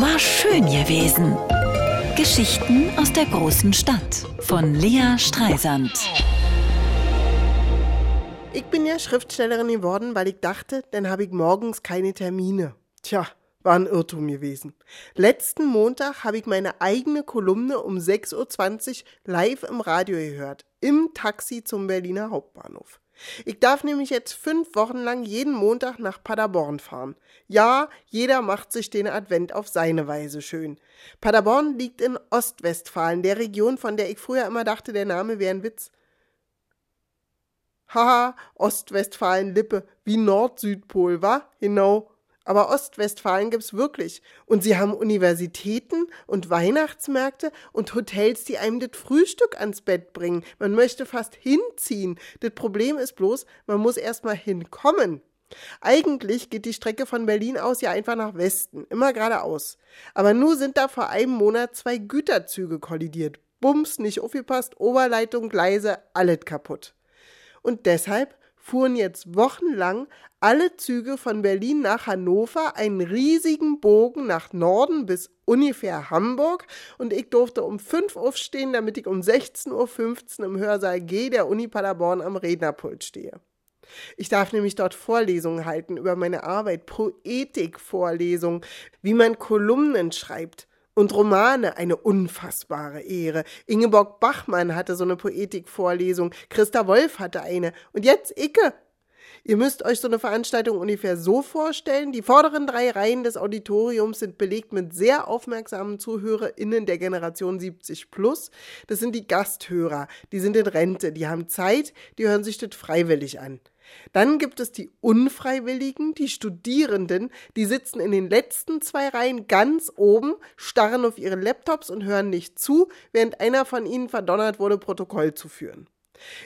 War schön gewesen. Geschichten aus der großen Stadt von Lea Streisand. Ich bin ja Schriftstellerin geworden, weil ich dachte, dann habe ich morgens keine Termine. Tja, war ein Irrtum gewesen. Letzten Montag habe ich meine eigene Kolumne um 6.20 Uhr live im Radio gehört, im Taxi zum Berliner Hauptbahnhof. Ich darf nämlich jetzt fünf Wochen lang jeden Montag nach Paderborn fahren. Ja, jeder macht sich den Advent auf seine Weise schön. Paderborn liegt in Ostwestfalen, der Region, von der ich früher immer dachte, der Name wäre ein Witz. Haha, Ostwestfalen-Lippe, wie Nord-Südpol, wa? Genau. Aber Ostwestfalen gibt's wirklich. Und sie haben Universitäten und Weihnachtsmärkte und Hotels, die einem das Frühstück ans Bett bringen. Man möchte fast hinziehen. Das Problem ist bloß, man muss erstmal hinkommen. Eigentlich geht die Strecke von Berlin aus ja einfach nach Westen, immer geradeaus. Aber nur sind da vor einem Monat zwei Güterzüge kollidiert. Bums, nicht aufgepasst, Oberleitung, Gleise, alles kaputt. Und deshalb fuhren jetzt wochenlang alle Züge von Berlin nach Hannover einen riesigen Bogen nach Norden bis ungefähr Hamburg und ich durfte um 5 Uhr aufstehen, damit ich um 16.15 Uhr im Hörsaal G der Uni Paderborn am Rednerpult stehe. Ich darf nämlich dort Vorlesungen halten über meine Arbeit, Poetikvorlesungen, wie man Kolumnen schreibt, und Romane eine unfassbare Ehre. Ingeborg Bachmann hatte so eine Poetikvorlesung, Christa Wolf hatte eine und jetzt Icke. Ihr müsst euch so eine Veranstaltung ungefähr so vorstellen. Die vorderen drei Reihen des Auditoriums sind belegt mit sehr aufmerksamen ZuhörerInnen der Generation 70 plus. Das sind die Gasthörer, die sind in Rente, die haben Zeit, die hören sich das freiwillig an. Dann gibt es die Unfreiwilligen, die Studierenden, die sitzen in den letzten zwei Reihen ganz oben, starren auf ihre Laptops und hören nicht zu, während einer von ihnen verdonnert wurde, Protokoll zu führen.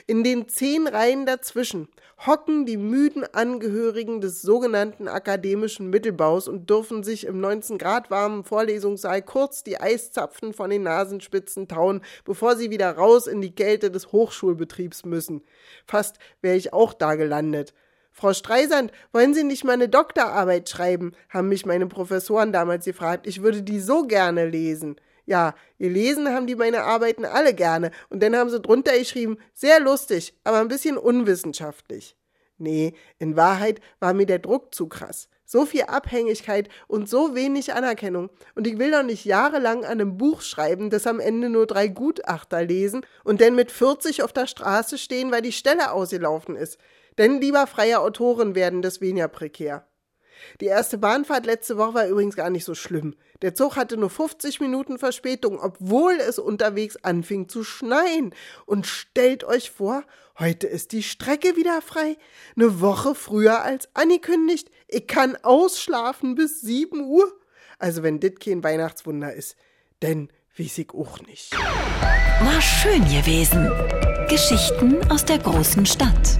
In den zehn Reihen dazwischen hocken die müden Angehörigen des sogenannten akademischen Mittelbaus und dürfen sich im 19 Grad warmen Vorlesungssaal kurz die Eiszapfen von den Nasenspitzen tauen, bevor sie wieder raus in die Kälte des Hochschulbetriebs müssen. Fast wäre ich auch da gelandet. Frau Streisand, wollen Sie nicht mal eine Doktorarbeit schreiben? haben mich meine Professoren damals gefragt. Ich würde die so gerne lesen. Ja, gelesen haben die meine Arbeiten alle gerne und dann haben sie drunter geschrieben, sehr lustig, aber ein bisschen unwissenschaftlich. Nee, in Wahrheit war mir der Druck zu krass. So viel Abhängigkeit und so wenig Anerkennung. Und ich will doch nicht jahrelang an einem Buch schreiben, das am Ende nur drei Gutachter lesen und dann mit 40 auf der Straße stehen, weil die Stelle ausgelaufen ist. Denn lieber freie Autoren werden, das weniger prekär. Die erste Bahnfahrt letzte Woche war übrigens gar nicht so schlimm. Der Zug hatte nur 50 Minuten Verspätung, obwohl es unterwegs anfing zu schneien. Und stellt euch vor, heute ist die Strecke wieder frei. Eine Woche früher als angekündigt. Ich kann ausschlafen bis 7 Uhr. Also wenn dit kein Weihnachtswunder ist, denn weiß ich auch nicht. War schön gewesen. Geschichten aus der großen Stadt